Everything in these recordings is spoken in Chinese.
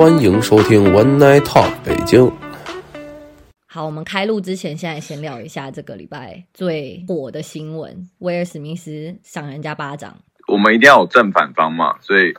欢迎收听 One Night Talk 北京。好，我们开录之前，现在先聊一下这个礼拜最火的新闻：威尔史密斯赏人家巴掌。我们一定要有正反方嘛，所以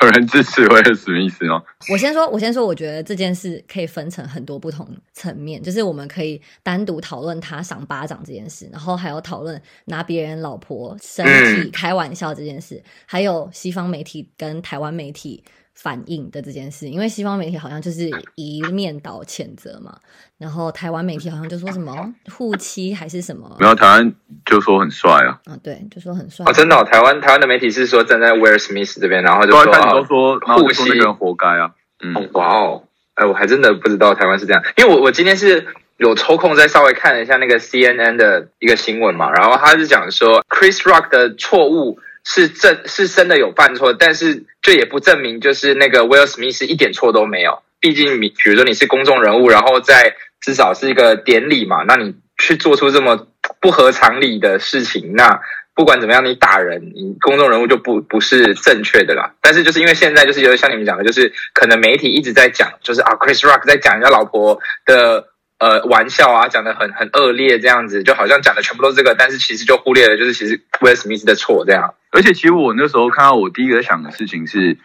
有人支持威尔史密斯哦。我先说，我先说，我觉得这件事可以分成很多不同层面，就是我们可以单独讨论他赏巴掌这件事，然后还有讨论拿别人老婆身体开玩笑这件事，还有西方媒体跟台湾媒体。反应的这件事，因为西方媒体好像就是一面倒谴责嘛，然后台湾媒体好像就说什么护妻还是什么，然后台湾就说很帅啊，啊对，就说很帅哦，真的，台湾台湾的媒体是说站在威尔史密斯这边，然后就说都说护妻人活该啊，嗯，哇哦，哎，我还真的不知道台湾是这样，因为我我今天是有抽空再稍微看了一下那个 CNN 的一个新闻嘛，然后他是讲说 Chris Rock 的错误。是真，是真的有犯错，但是这也不证明就是那个 Will Smith 一点错都没有。毕竟你，比如说你是公众人物，然后在至少是一个典礼嘛，那你去做出这么不合常理的事情，那不管怎么样，你打人，你公众人物就不不是正确的啦。但是就是因为现在就是有像你们讲的，就是可能媒体一直在讲，就是啊，Chris Rock 在讲人家老婆的。呃，玩笑啊，讲的很很恶劣，这样子就好像讲的全部都是这个，但是其实就忽略了，就是其实威尔史密斯的错这样。而且其实我那时候看到，我第一个想的事情是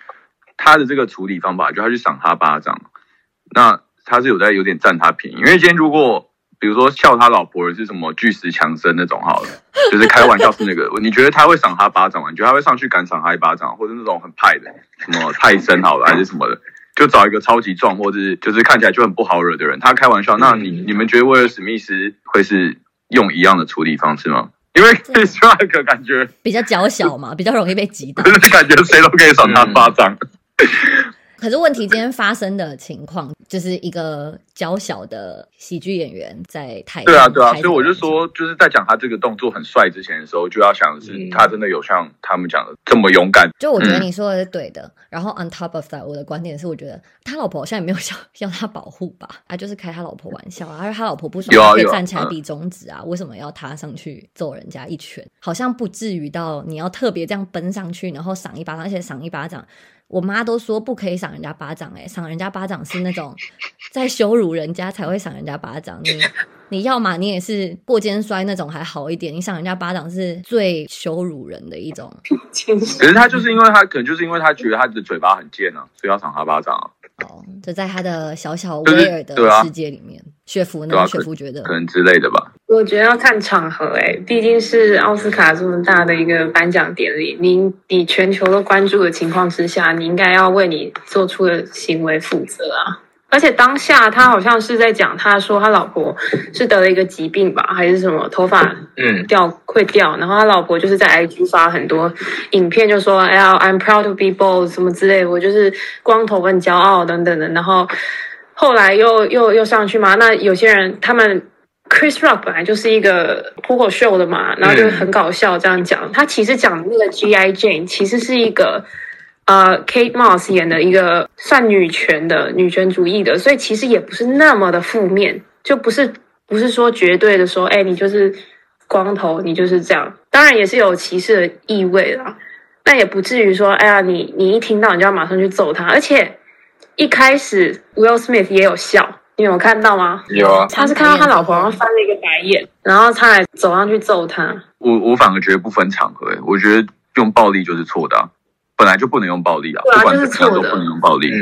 他的这个处理方法，就他去赏他巴掌，那他是有在有点占他便宜。因为今天如果比如说笑他老婆是什么巨石强森那种，好了，就是开玩笑是那个，你觉得他会赏他巴掌吗？你觉得他会上去敢赏他一巴掌，或者那种很派的什么泰森好了，还是什么的？就找一个超级壮，或者是就是看起来就很不好惹的人，他开玩笑。那你你们觉得威尔史密斯会是用一样的处理方式吗？因为 Chris Rock 感觉比较娇小嘛，比较容易被击倒，感觉谁都可以赏他巴掌。可是问题，今天发生的情况就是一个娇小的喜剧演员在台对啊对啊，所以我就说，就是在讲他这个动作很帅之前的时候，就要想的是他真的有像他们讲的这么勇敢。就我觉得你说的是对的。然后 on top of that，我的观点是，我觉得他老婆好像也没有想要他保护吧，啊就是开他老婆玩笑啊，而他老婆不爽可以站起来比中指啊，为什么要他上去揍人家一拳？好像不至于到你要特别这样奔上去，然后赏一巴掌，而且赏一巴掌。我妈都说不可以赏人家巴掌，哎，赏人家巴掌是那种在羞辱人家才会赏人家巴掌。你你要嘛，你也是过肩摔那种还好一点，你赏人家巴掌是最羞辱人的一种。可是他就是因为他可能就是因为他觉得他的嘴巴很贱啊，所以要赏他巴掌啊。哦，就在他的小小威尔的世界里面，雪芙呢？雪芙觉得可能之类的吧。我觉得要看场合，哎，毕竟是奥斯卡这么大的一个颁奖典礼，你你全球都关注的情况之下，你应该要为你做出的行为负责啊。而且当下他好像是在讲，他说他老婆是得了一个疾病吧，还是什么头发嗯掉会掉，然后他老婆就是在 IG 发很多影片，就说哎呀，I'm proud to be bald 什么之类，我就是光头很骄傲等等的。然后后来又又又上去嘛，那有些人他们 Chris Rock 本来就是一个脱口秀的嘛，然后就很搞笑这样讲，他其实讲的那个 GI Jane 其实是一个。呃，Kate Moss 演的一个算女权的女权主义的，所以其实也不是那么的负面，就不是不是说绝对的说，哎，你就是光头，你就是这样。当然也是有歧视的意味啦，那也不至于说，哎呀，你你一听到你就要马上去揍他。而且一开始 Will Smith 也有笑，你有看到吗？有啊，他是看到他老婆然后翻了一个白眼，然后他还走上去揍他。我我反而觉得不分场合，我觉得用暴力就是错的。本来就不能用暴力啊，不管怎么样都不能用暴力。嗯，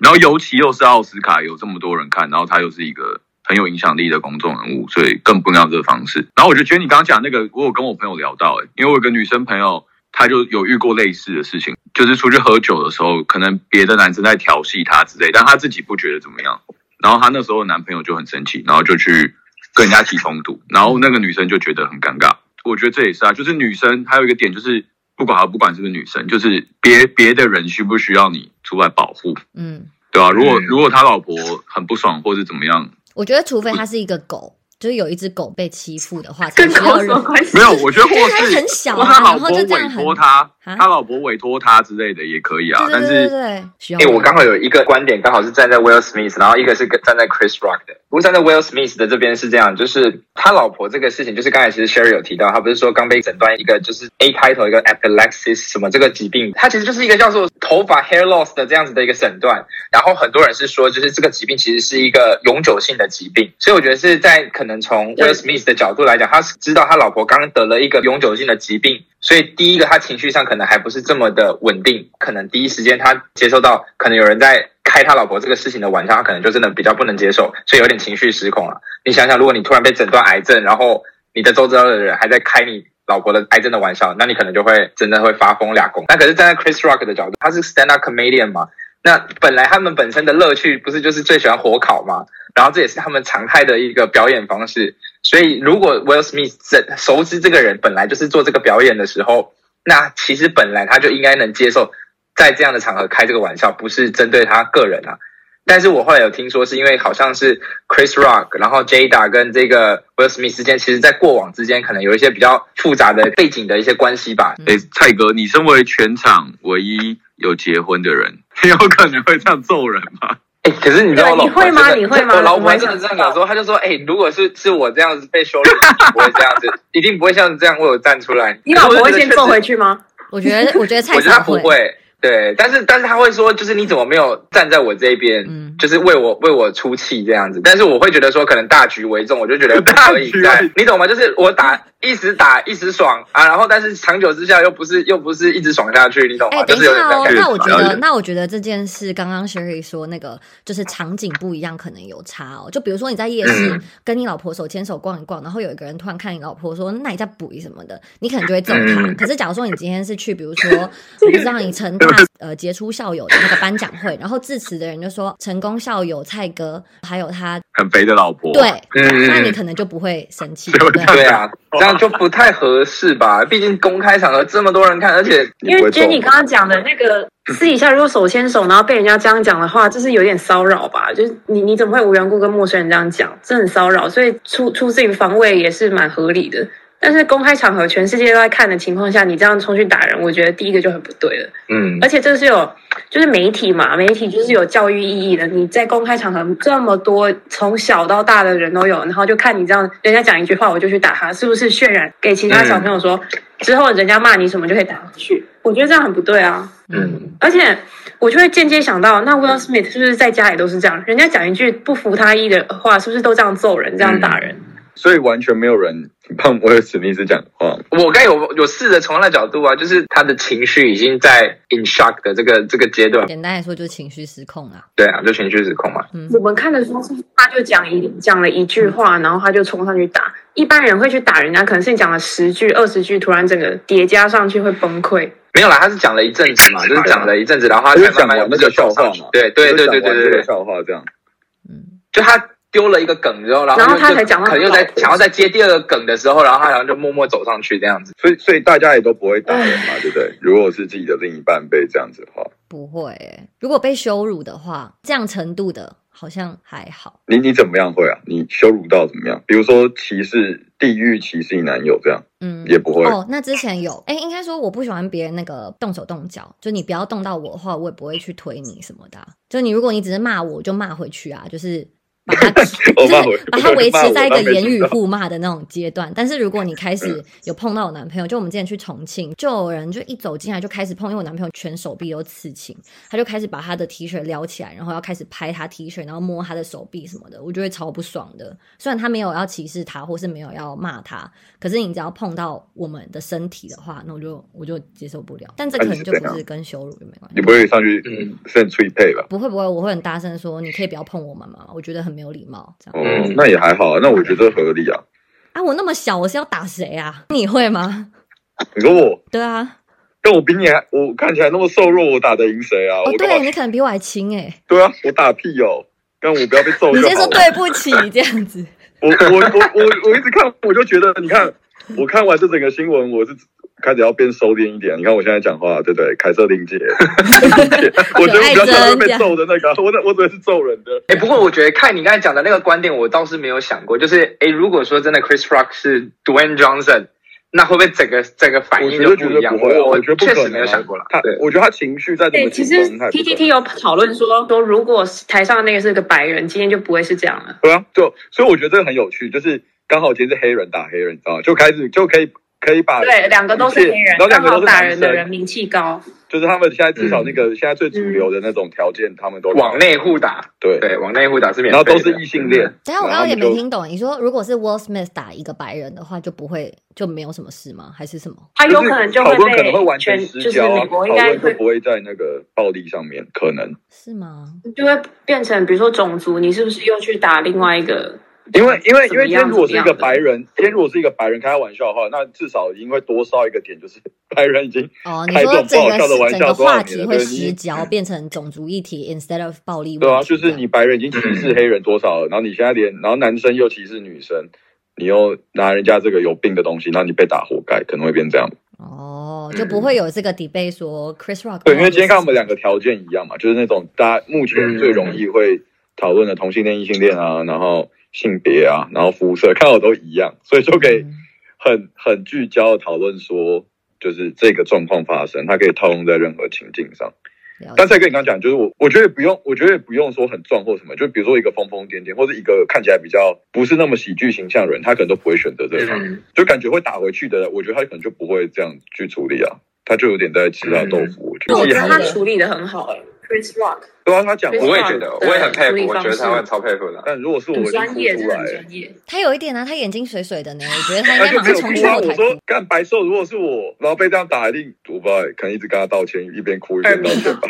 然后尤其又是奥斯卡，有这么多人看，然后他又是一个很有影响力的公众人物，所以更不能用这个方式。然后我就觉得你刚刚讲那个，我有跟我朋友聊到，哎，因为我有个女生朋友，她就有遇过类似的事情，就是出去喝酒的时候，可能别的男生在调戏她之类，但她自己不觉得怎么样。然后她那时候男朋友就很生气，然后就去跟人家起冲突，然后那个女生就觉得很尴尬。我觉得这也是啊，就是女生还有一个点就是。不管不管是不是女生，就是别别的人需不需要你出来保护？嗯，对啊。如果如果他老婆很不爽或者怎么样，我觉得除非他是一个狗，就是有一只狗被欺负的话，跟 狗才需要人。什么关系？没有，我觉得 或它是很小啊然后他老婆就这样很委托他，啊他老婆委托他之类的也可以啊。对但是对对对对，需要哎、人。我刚好有一个观点，刚好是站在 Will Smith，然后一个是站在 Chris Rock 的。不过站在 Will Smith 的这边是这样，就是他老婆这个事情，就是刚才其实 Sherry 有提到，他不是说刚被诊断一个就是 A 开头一个 epilepsis 什么这个疾病，它其实就是一个叫做头发 hair loss 的这样子的一个诊断。然后很多人是说，就是这个疾病其实是一个永久性的疾病，所以我觉得是在可能从 Will Smith 的角度来讲，他是知道他老婆刚得了一个永久性的疾病，所以第一个他情绪上可能还不是这么的稳定，可能第一时间他接受到可能有人在开他老婆这个事情的玩笑，他可能就真的比较不能接受，所以有点情绪失控了。你想想，如果你突然被诊断癌症，然后你的周遭的人还在开你老婆的癌症的玩笑，那你可能就会真的会发疯俩公。那可是站在 Chris Rock 的角度，他是 stand up comedian 嘛，那本来他们本身的乐趣不是就是最喜欢火烤吗？然后这也是他们常态的一个表演方式。所以如果 Will Smith 这熟知这个人本来就是做这个表演的时候，那其实本来他就应该能接受在这样的场合开这个玩笑，不是针对他个人啊。但是我后来有听说，是因为好像是 Chris Rock，然后 Jada 跟这个 Will Smith 之间，其实在过往之间可能有一些比较复杂的背景的一些关系吧。哎，蔡哥，你身为全场唯一有结婚的人，你 有可能会这样揍人吗？哎、可是你知道我老婆对你会吗？你会吗？我老婆真的这样讲说，她就说：“哎、如果是是我这样子被羞辱，一定不会这样子，一定不会像这样为我站出来。”你老婆会先坐回去吗？我觉得，我觉得蔡我觉得他不会，对，但是但是他会说，就是你怎么没有站在我这边，嗯就是为我为我出气这样子。但是我会觉得说，可能大局为重，我就觉得不 可以大局在为，你懂吗？就是我打一时打一时爽啊，然后但是长久之下又不是又不是一直爽下去，你懂吗？哎、等就是有点一下哦，那我觉得，那我觉得这件事，刚刚 Sherry 说那个就是场景不一样，可能有差哦。就比如说你在夜市嗯跟你老婆手牵手逛一逛，然后有一个人突然看你老婆说：“那你在补什么的？”你可能就会揍他。嗯可是假如说你今天是去，比如说 我不知道你成大呃杰出校友的那个颁奖会，然后致辞的人就说成功校友蔡哥，还有他很肥的老婆，对，嗯嗯那你嗯可能就不会生气，对对不对？对啊，这样就不太合适吧？毕竟公开场合这么多人看，而且因为 Jenny 刚刚讲的那个私底下如果手牵手，然后被人家这样讲的话，就是有点骚扰吧？就是你你怎么会无缘故跟陌生人这样讲？这很骚扰，所以出出自于防卫也是蛮合理的。但是公开场合全世界都在看的情况下，你这样冲去打人，我觉得第一个就很不对了。嗯而且这是有，就是媒体嘛，媒体就是有教育意义的。你在公开场合这么多从小到大的人都有，然后就看你这样，人家讲一句话我就去打他，是不是渲染给其他小朋友说，之后人家骂你什么就可以打回去？我觉得这样很不对啊。嗯，而且我就会间接想到，那 Will Smith 是不是在家里都是这样？人家讲一句不服他意的话，是不是都这样揍人、这样打人？所以完全没有人帮威尔史密斯讲话。我刚有有试着从那角度啊，就是他的情绪已经在 in shock 的这个这个阶段，简单来说就是情绪失控啊。对啊，就情绪失控嘛。我们看的时候是他就讲一讲了一句话，然后他就冲上去打。一般人会去打人家，可能是你讲了十句、二十句，突然整个叠加上去会崩溃。没有啦，他是讲了一阵子嘛，就是讲了一阵子，然后他才慢慢有那个笑话嘛，对对对他就讲完这个对对对对，笑话这样。嗯，就他丢了一个梗之后，然后然后他才讲到可能又在想要再接第二个梗的时候，然后他好像就默默走上去这样子。所以所以大家也都不会打人嘛，对不对？如果是自己的另一半被这样子的话，不会欸、如果被羞辱的话，这样程度的好像还好。你你怎么样会啊？你羞辱到怎么样？比如说歧视、地域歧视你男友这样，嗯，也不会。哦，那之前有，哎，应该说我不喜欢别人那个动手动脚，就你不要动到我的话，我也不会去推你什么的啊、就你如果你只是骂我，我就骂回去啊，就是把他 就我骂回是把他维持在一个言语互骂的那种阶段。但是如果你开始嗯有碰到我男朋友，就我们之前去重庆，就有人就一走进来就开始碰，因为我男朋友全手臂都刺青，他就开始把他的 T 恤撩起来，然后要开始拍他 T 恤，然后摸他的手臂什么的，我就会超不爽的。虽然他没有要歧视他，或是没有要骂他，可是你只要碰到我们的身体的话，那我就我就接受不了。但这可能就不是跟羞辱就没关系。你不会上去嗯甚脆配吧？不会不会，我会很大声说，你可以不要碰我妈妈，我觉得很没有礼貌。这样哦嗯，那也还好啊，那我觉得合理啊。啊，我那么小，我是要打谁啊？你会吗？你说我，对啊，但我比你还，我看起来那么瘦弱，我打得赢谁啊？哦，对你可能比我还轻哎、对啊，我打屁哦，但我不要被揍你先说。对不起 这样子。我我我我我一直看，我就觉得，你看，我看完这整个新闻，我是开始要变收敛一点。你看我现在讲话，对不对？凯瑟琳姐，我觉得我比较像是被揍的那个，我我只是揍人的。哎，不过我觉得看你刚才讲的那个观点，我倒是没有想过，就是哎，如果说真的 Chris Rock 是 Dwayne Johnson。那会不会整个整个反应就不一样？我我觉得确实没有想过了。他，我觉得他情绪在对，其实 T T T 有讨论说说，如果台上那个是个白人，今天就不会是这样了。对啊，就所以我觉得这个很有趣，就是刚好今天是黑人打黑人，你知道吗？就开始就可以。可以把对两个都是黑人，然后两个都是打人的人名气高，就是他们现在至少那个现在最主流的那种条件，他们都往内互打，对对，往内互打是免，然后都是异性恋。等下我刚刚也没听懂，你说如果是 Will Smith 打一个白人的话，就不会就没有什么事吗？还是什么？他有可能就会可能会完全失焦，讨论会不会在那个暴力上面？可能是吗？就会变成比如说种族，你是不是又去打另外一个？因为因为因为今天如果是一个白人，今天如果是一个白人开玩笑的话，那至少因为多烧一个点，就是 白人已经哦，你说整个整个话题会失焦，变成种族议题 instead of 暴力。对啊，就是你白人已经歧视黑人多少了，然后你现在连然后男生又歧视女生，你又拿人家这个有病的东西，那你被打活该，可能会变这样。哦，就不会有这个 debate 说 Chris Rock 对，因为今天看我们两个条件一样嘛，就是那种大家目前最容易会讨论的同性恋、异性恋啊，然后。性别啊，然后肤色看到都一样，所以就可以很很聚焦的讨论说，就是这个状况发生，它可以套用在任何情境上。但是跟你刚刚讲，就是我我觉得不用，我觉得不用说很壮或什么，就比如说一个疯疯癫癫，或者一个看起来比较不是那么喜剧形象的人，他可能都不会选择这样，就感觉会打回去的，我觉得他可能就不会这样去处理啊，他就有点在吃他豆腐。我觉得他处理的很好哎。Chris Rock，对啊，他讲，我也觉得，我也很佩服，我觉得他会超佩服的。但如果是我，专业，出来，专业。他有一点啊，他眼睛水水的呢，我觉得他应该马上冲出我说，干白瘦，如果是我，然后被这样打，一定我不知道，可能一直跟他道歉，一边哭一边道歉吧。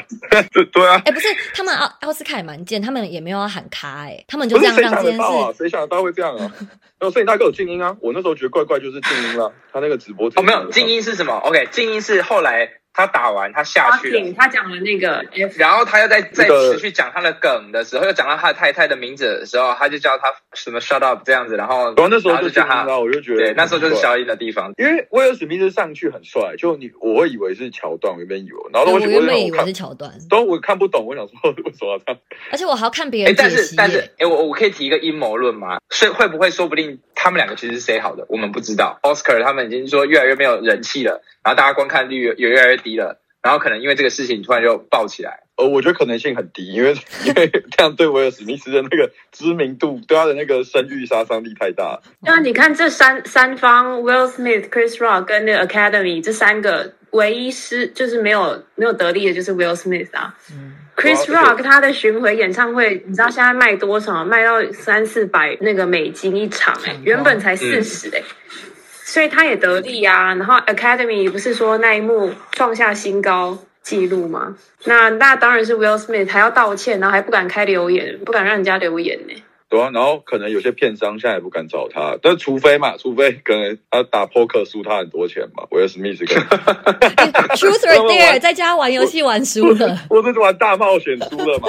对 对啊，哎，不是，他们奥奥斯卡也蛮贱，他们也没有要喊卡，哎，他们就这样让这件事。谁想得到会这样啊？然后摄影大哥有静音啊，我那时候觉得怪怪，就是静音了。他那个直播哦，没有静音是什么？OK，静音是后来。他打完，他下去了。他讲了那个，然后他又在再持续讲他的梗的时候，又讲到他的太太的名字的时候，他就叫他什么 shut up 这样子。然后，然后那时候就叫他，我就觉得，对，那时候就是消音的地方。因为威尔史密斯上去很帅，就你我会以为是桥段，我原本以为，然后我原本以为是桥段，都我看不懂，我想说 为什么这样？而且我还要看别人但是但是，哎，我我可以提一个阴谋论吗？所以会不会说不定他们两个其实是谁好的？我们不知道。Oscar 他们已经说越来越没有人气了，然后大家观看率也越来越低了。然后可能因为这个事情突然就爆起来，呃，我觉得可能性很低，因为 因为这样对威尔史密斯的那个知名度，对他的那个声誉杀伤力太大。那你看这三三方，Will Smith、Chris Rock 跟那个 Academy 这三个，唯一失就是没有没有得利的就是 Will Smith 啊。Chris Rock 他的巡回演唱会，你知道现在卖多少？卖到三四百那个美金一场，哎，原本才四十哎。所以他也得利啊，然后 Academy 不是说那一幕创下新高纪录吗？那那当然是 Will Smith 还要道歉，然后还不敢开留言，不敢让人家留言呢。对啊，然后可能有些片商现在也不敢找他，但除非嘛，除非可能他打 poker 输他很多钱嘛，Will Smith 跟 Truth right there，在家玩游戏玩输了，我是玩大冒险输了嘛？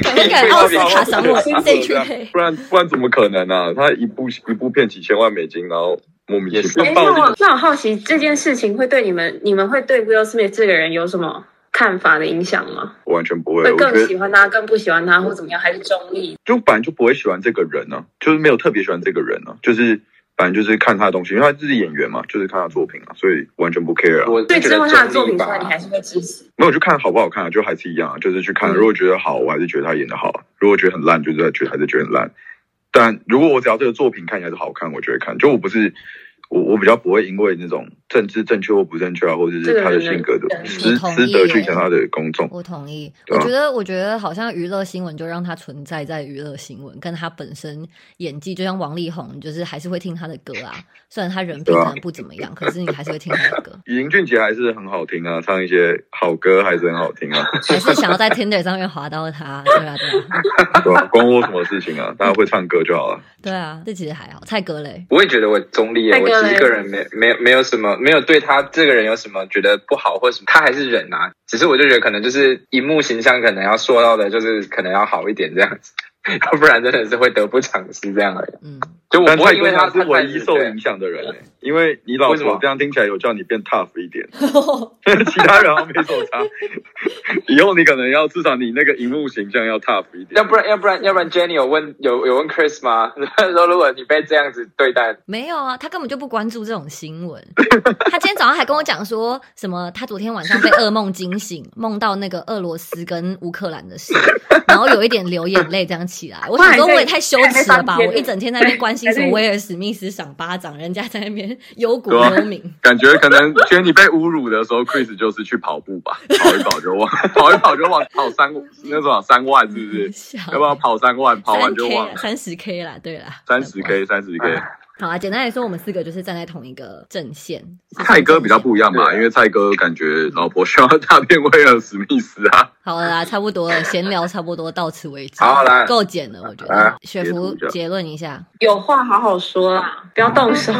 不敢 奥斯卡赏我这样，不然不然怎么可能呢？他一部一部片几千万美金，然后。莫名其妙。那我那我好奇这件事情会对你们，你们会对 Will Smith 这个人有什么看法的影响吗？完全不会，会更喜欢他，更不喜欢他，或怎么样，还是中立？就反正就不会喜欢这个人呢，就是没有特别喜欢这个人呢，就是反正就是看他的东西，因为他自己演员嘛，就是看他作品啊，所以完全不 care 啊。对，之后他的作品出来，你还是会支持？没有，就看好不好看啊，就还是一样啊，就是去看。如果觉得好，我还是觉得他演的好；如果觉得很烂，就是觉得还是觉得很烂。但如果我只要这个作品看起来是好看，我就会看。就我不是。我我比较不会因为那种政治正确或不正确啊，或者是他的性格的值值得去想他的公众。我同意，我觉得我觉得好像娱乐新闻就让他存在在娱乐新闻，跟他本身演技，就像王力宏，就是还是会听他的歌啊。虽然他人品可能不怎么样，可是你还是会听他的歌。林俊杰还是很好听啊，唱一些好歌还是很好听啊。还是想要在 Tinder 上面划到他，对啊对啊。对啊，关我什么事情啊？大家会唱歌就好了。对啊，这其实还好。蔡哥嘞，我也觉得我中立啊，我一个人没没有没有什么，没有对他这个人有什么觉得不好或什么，他还是忍啊。只是我就觉得可能就是荧幕形象可能要塑造的，就是可能要好一点这样子，要不然真的是会得不偿失这样而已。嗯，就我不会因为他是唯一受影响的人因为你老婆这样听起来有叫你变 tough 一点，其他人好像没什么差。以后你可能要至少你那个荧幕形象要 tough 一点，要不然要不然要不然 Jenny 有问有有问 Chris 吗？说如果你被这样子对待，没有啊，他根本就不关注这种新闻。他今天早上还跟我讲说什么，他昨天晚上被噩梦惊醒，梦到那个俄罗斯跟乌克兰的事，然后有一点流眼泪这样起来。我想说我也太羞耻了吧！我一整天在那边关心什么威尔史密斯赏巴掌，人家在那边忧国忧民，感觉可能觉得你被侮辱的时候，Chris 就是去跑步吧，跑一跑就忘，跑一跑就忘，跑三那种三万是不是？要不要跑三万？跑完就忘三十 K 啦，对啦，三十 K，三十 K。好啊，简单来说，我们四个就是站在同一个阵线。蔡哥比较不一样嘛，因为蔡哥感觉老婆需要大片威尔史密斯啊。好了啦，差不多了，闲聊差不多到此为止。好啦，够简了，我觉得。雪芙结论一下，有话好好说啦，不要动手。